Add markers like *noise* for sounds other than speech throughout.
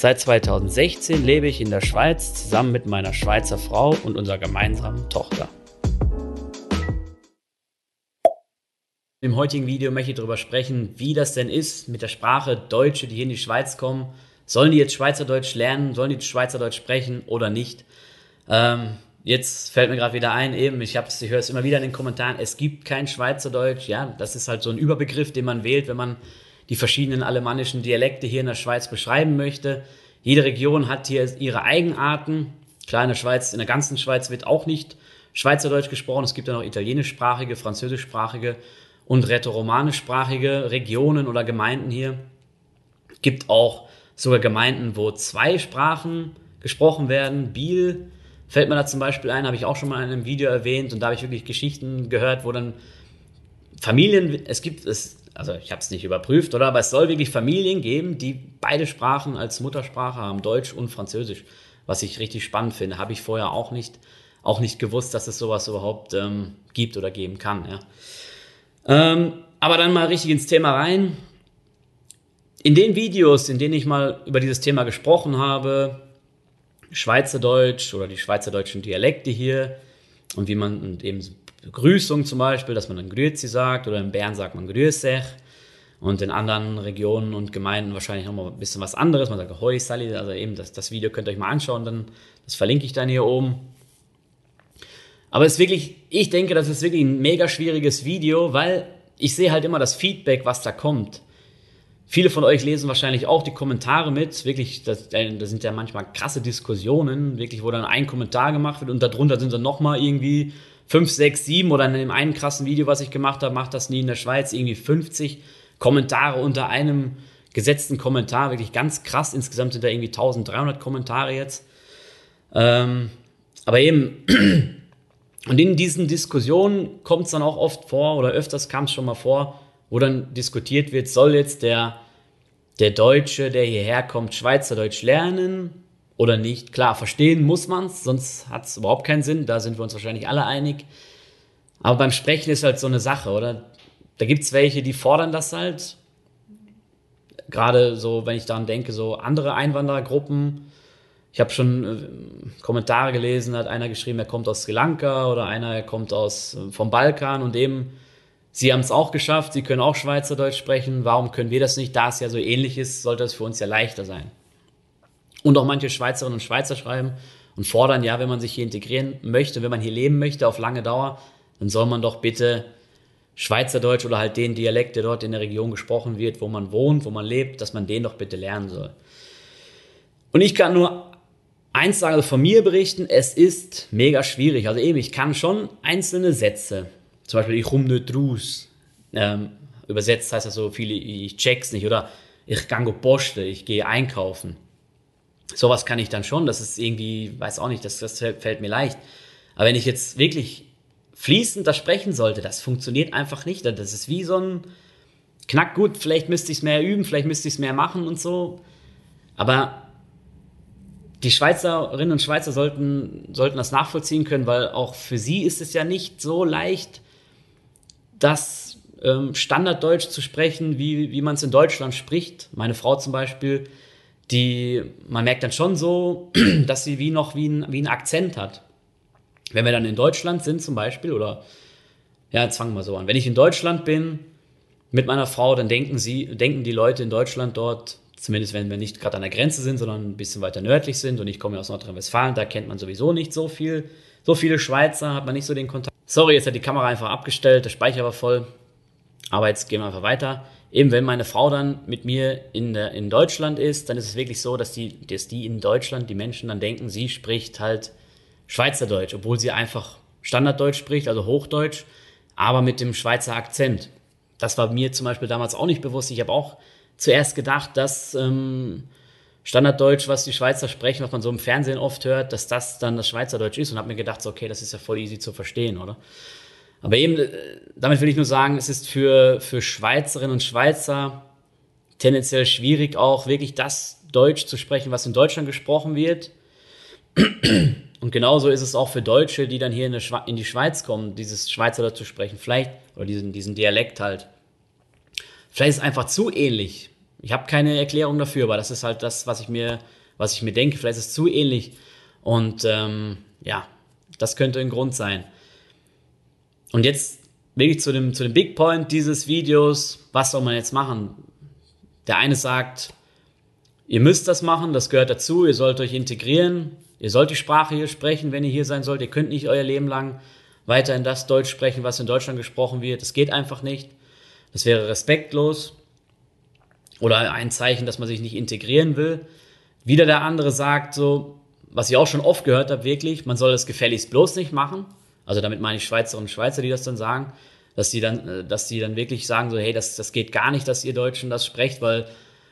Seit 2016 lebe ich in der Schweiz zusammen mit meiner Schweizer Frau und unserer gemeinsamen Tochter. Im heutigen Video möchte ich darüber sprechen, wie das denn ist mit der Sprache Deutsche, die hier in die Schweiz kommen. Sollen die jetzt Schweizerdeutsch lernen? Sollen die Schweizerdeutsch sprechen oder nicht? Ähm, Jetzt fällt mir gerade wieder ein, eben, ich, ich höre es immer wieder in den Kommentaren, es gibt kein Schweizerdeutsch. Ja, das ist halt so ein Überbegriff, den man wählt, wenn man die verschiedenen alemannischen Dialekte hier in der Schweiz beschreiben möchte. Jede Region hat hier ihre Eigenarten. Klar, in der Schweiz, in der ganzen Schweiz wird auch nicht Schweizerdeutsch gesprochen. Es gibt ja noch italienischsprachige, französischsprachige und rätoromanischsprachige Regionen oder Gemeinden hier. Es gibt auch sogar Gemeinden, wo zwei Sprachen gesprochen werden. Biel fällt mir da zum Beispiel ein, habe ich auch schon mal in einem Video erwähnt und da habe ich wirklich Geschichten gehört, wo dann Familien, es gibt es, also ich habe es nicht überprüft, oder? Aber es soll wirklich Familien geben, die beide Sprachen als Muttersprache haben, Deutsch und Französisch, was ich richtig spannend finde. Habe ich vorher auch nicht, auch nicht gewusst, dass es sowas überhaupt ähm, gibt oder geben kann. Ja. Ähm, aber dann mal richtig ins Thema rein. In den Videos, in denen ich mal über dieses Thema gesprochen habe, Schweizerdeutsch oder die schweizerdeutschen Dialekte hier und wie man eben Begrüßung zum Beispiel, dass man dann Grüezi sagt oder in Bern sagt man Grüßech und in anderen Regionen und Gemeinden wahrscheinlich nochmal ein bisschen was anderes. Man sagt Hoi Sali, also eben das, das Video könnt ihr euch mal anschauen, dann das verlinke ich dann hier oben. Aber es ist wirklich, ich denke, das ist wirklich ein mega schwieriges Video, weil ich sehe halt immer das Feedback, was da kommt. Viele von euch lesen wahrscheinlich auch die Kommentare mit. Wirklich, das, äh, das sind ja manchmal krasse Diskussionen, wirklich, wo dann ein Kommentar gemacht wird und darunter sind dann nochmal irgendwie fünf, sechs, sieben oder in dem einen krassen Video, was ich gemacht habe, macht das nie in der Schweiz, irgendwie 50 Kommentare unter einem gesetzten Kommentar. Wirklich ganz krass. Insgesamt sind da irgendwie 1300 Kommentare jetzt. Ähm, aber eben, *clears throat* und in diesen Diskussionen kommt es dann auch oft vor, oder öfters kam es schon mal vor, wo dann diskutiert wird, soll jetzt der, der Deutsche, der hierher kommt, Schweizerdeutsch lernen oder nicht? Klar, verstehen muss man es, sonst hat es überhaupt keinen Sinn, da sind wir uns wahrscheinlich alle einig. Aber beim Sprechen ist halt so eine Sache, oder? Da gibt es welche, die fordern das halt. Gerade so, wenn ich daran denke, so andere Einwanderergruppen. Ich habe schon äh, Kommentare gelesen, hat einer geschrieben, er kommt aus Sri Lanka oder einer, er kommt aus äh, vom Balkan und eben Sie haben es auch geschafft, Sie können auch Schweizerdeutsch sprechen. Warum können wir das nicht? Da es ja so ähnlich ist, sollte es für uns ja leichter sein. Und auch manche Schweizerinnen und Schweizer schreiben und fordern, ja, wenn man sich hier integrieren möchte, wenn man hier leben möchte auf lange Dauer, dann soll man doch bitte Schweizerdeutsch oder halt den Dialekt, der dort in der Region gesprochen wird, wo man wohnt, wo man lebt, dass man den doch bitte lernen soll. Und ich kann nur eins sagen, also von mir berichten, es ist mega schwierig. Also eben, ich kann schon einzelne Sätze, zum Beispiel, ich nicht raus. Ähm, übersetzt heißt das so viele, ich check's nicht oder ich gehe posten, ich gehe einkaufen. Sowas kann ich dann schon, das ist irgendwie, weiß auch nicht, das, das fällt mir leicht. Aber wenn ich jetzt wirklich fließend das sprechen sollte, das funktioniert einfach nicht. Das ist wie so ein Knackgut, vielleicht müsste ich es mehr üben, vielleicht müsste ich es mehr machen und so. Aber die Schweizerinnen und Schweizer sollten, sollten das nachvollziehen können, weil auch für sie ist es ja nicht so leicht, das ähm, Standarddeutsch zu sprechen, wie, wie man es in Deutschland spricht. Meine Frau zum Beispiel, die, man merkt dann schon so, *clears throat* dass sie wie noch wie ein, wie ein Akzent hat. Wenn wir dann in Deutschland sind zum Beispiel, oder ja, jetzt fangen wir so an. Wenn ich in Deutschland bin mit meiner Frau, dann denken sie, denken die Leute in Deutschland dort, zumindest wenn wir nicht gerade an der Grenze sind, sondern ein bisschen weiter nördlich sind, und ich komme ja aus Nordrhein-Westfalen, da kennt man sowieso nicht so viel, so viele Schweizer, hat man nicht so den Kontakt. Sorry, jetzt hat die Kamera einfach abgestellt, der Speicher war voll. Aber jetzt gehen wir einfach weiter. Eben, wenn meine Frau dann mit mir in, der, in Deutschland ist, dann ist es wirklich so, dass die, dass die in Deutschland, die Menschen dann denken, sie spricht halt Schweizerdeutsch, obwohl sie einfach Standarddeutsch spricht, also Hochdeutsch, aber mit dem Schweizer Akzent. Das war mir zum Beispiel damals auch nicht bewusst. Ich habe auch zuerst gedacht, dass ähm, Standarddeutsch, was die Schweizer sprechen, was man so im Fernsehen oft hört, dass das dann das Schweizerdeutsch ist und habe mir gedacht, so, okay, das ist ja voll easy zu verstehen, oder? Aber eben, äh, damit will ich nur sagen, es ist für, für Schweizerinnen und Schweizer tendenziell schwierig, auch wirklich das Deutsch zu sprechen, was in Deutschland gesprochen wird. *clears throat* Und genauso ist es auch für Deutsche, die dann hier in, in die Schweiz kommen, dieses Schweizerdeutsch zu sprechen, vielleicht, oder diesen, diesen Dialekt halt. Vielleicht ist es einfach zu ähnlich. Ich habe keine Erklärung dafür, aber das ist halt das, was ich mir, was ich mir denke. Vielleicht ist es zu ähnlich. Und ähm, ja, das könnte ein Grund sein. Und jetzt wirklich zu dem, zu dem Big Point dieses Videos. Was soll man jetzt machen? Der eine sagt, ihr müsst das machen, das gehört dazu, ihr sollt euch integrieren, ihr sollt die Sprache hier sprechen, wenn ihr hier sein sollt. Ihr könnt nicht euer Leben lang weiterhin das Deutsch sprechen, was in Deutschland gesprochen wird. Das geht einfach nicht. Das wäre respektlos oder ein Zeichen, dass man sich nicht integrieren will. Wieder der andere sagt so, was ich auch schon oft gehört habe, wirklich, man soll das gefälligst bloß nicht machen. Also damit meine ich Schweizerinnen und Schweizer, die das dann sagen, dass die dann, äh, dass die dann wirklich sagen so, hey, das, das geht gar nicht, dass ihr Deutschen das sprecht, weil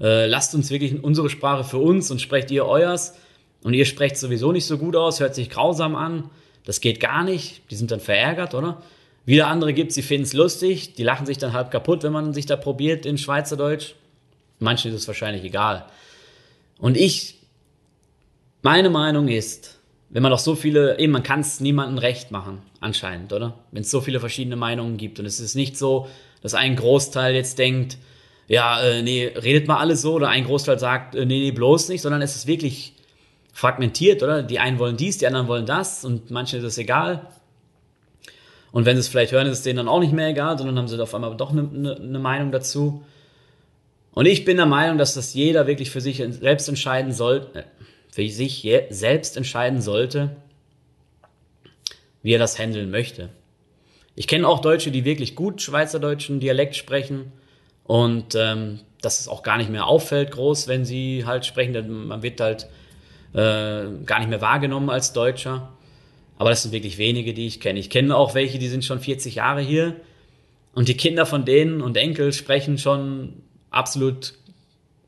äh, lasst uns wirklich unsere Sprache für uns und sprecht ihr euers und ihr sprecht sowieso nicht so gut aus, hört sich grausam an, das geht gar nicht, die sind dann verärgert, oder? Wieder andere gibt, sie finden es lustig, die lachen sich dann halb kaputt, wenn man sich da probiert in Schweizerdeutsch. Manchen ist es wahrscheinlich egal. Und ich, meine Meinung ist, wenn man doch so viele, eben man kann es niemandem recht machen, anscheinend, oder? Wenn es so viele verschiedene Meinungen gibt. Und es ist nicht so, dass ein Großteil jetzt denkt, ja, äh, nee, redet mal alles so, oder ein Großteil sagt, äh, nee, nee, bloß nicht, sondern es ist wirklich fragmentiert, oder? Die einen wollen dies, die anderen wollen das und manchen ist es egal. Und wenn sie es vielleicht hören, ist es denen dann auch nicht mehr egal, sondern haben sie auf einmal doch eine ne, ne Meinung dazu. Und ich bin der Meinung, dass das jeder wirklich für sich selbst entscheiden sollte, äh, für sich selbst entscheiden sollte, wie er das handeln möchte. Ich kenne auch Deutsche, die wirklich gut schweizerdeutschen Dialekt sprechen und ähm, dass es auch gar nicht mehr auffällt groß, wenn sie halt sprechen. Man wird halt äh, gar nicht mehr wahrgenommen als Deutscher. Aber das sind wirklich wenige, die ich kenne. Ich kenne auch welche, die sind schon 40 Jahre hier und die Kinder von denen und Enkel sprechen schon absolut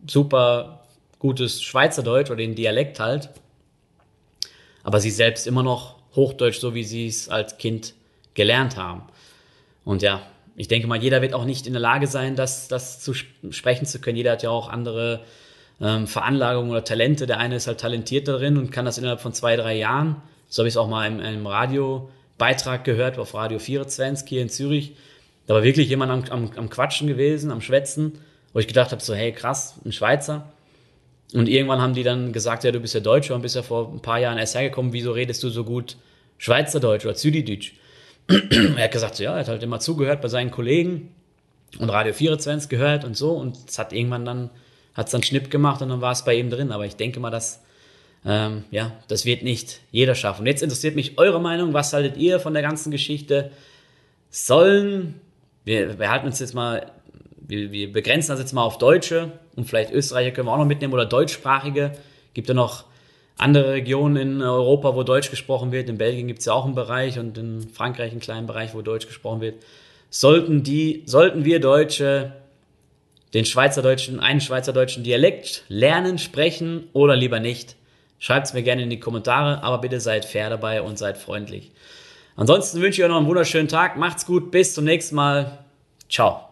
super gutes Schweizerdeutsch oder den Dialekt halt. Aber sie selbst immer noch Hochdeutsch, so wie sie es als Kind gelernt haben. Und ja, ich denke mal, jeder wird auch nicht in der Lage sein, das, das zu sprechen zu können. Jeder hat ja auch andere ähm, Veranlagungen oder Talente. Der eine ist halt talentiert darin und kann das innerhalb von zwei, drei Jahren. So habe ich es auch mal in einem Radiobeitrag gehört, auf Radio 24 hier in Zürich. Da war wirklich jemand am, am, am Quatschen gewesen, am Schwätzen wo ich gedacht habe, so, hey, krass, ein Schweizer. Und irgendwann haben die dann gesagt, ja, du bist ja Deutscher und bist ja vor ein paar Jahren erst hergekommen, wieso redest du so gut Schweizerdeutsch oder Zürichdeutsch? *clears throat* er hat gesagt, so, ja, er hat halt immer zugehört bei seinen Kollegen und Radio 24 gehört und so und es hat irgendwann dann, hat es dann Schnipp gemacht und dann war es bei ihm drin. Aber ich denke mal, dass, ähm, ja, das wird nicht jeder schaffen. Und jetzt interessiert mich eure Meinung. Was haltet ihr von der ganzen Geschichte? Sollen, wir, wir halten uns jetzt mal wir, wir begrenzen das jetzt mal auf Deutsche und vielleicht Österreicher können wir auch noch mitnehmen oder deutschsprachige. Gibt ja noch andere Regionen in Europa, wo Deutsch gesprochen wird. In Belgien gibt es ja auch einen Bereich und in Frankreich einen kleinen Bereich, wo Deutsch gesprochen wird. Sollten die, sollten wir Deutsche den Schweizerdeutschen, einen Schweizerdeutschen Dialekt lernen, sprechen oder lieber nicht? Schreibt es mir gerne in die Kommentare, aber bitte seid fair dabei und seid freundlich. Ansonsten wünsche ich euch noch einen wunderschönen Tag. Macht's gut, bis zum nächsten Mal. Ciao.